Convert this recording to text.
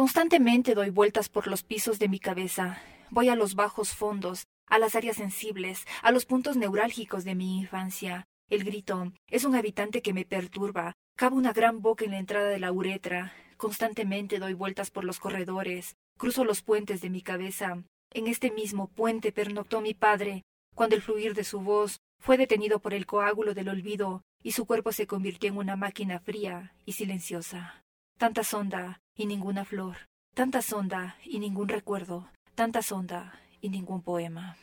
Constantemente doy vueltas por los pisos de mi cabeza. Voy a los bajos fondos, a las áreas sensibles, a los puntos neurálgicos de mi infancia. El grito es un habitante que me perturba. Cabo una gran boca en la entrada de la uretra. Constantemente doy vueltas por los corredores. Cruzo los puentes de mi cabeza. En este mismo puente pernoctó mi padre, cuando el fluir de su voz fue detenido por el coágulo del olvido y su cuerpo se convirtió en una máquina fría y silenciosa. Tanta sonda y ninguna flor, tanta sonda y ningún recuerdo, tanta sonda y ningún poema.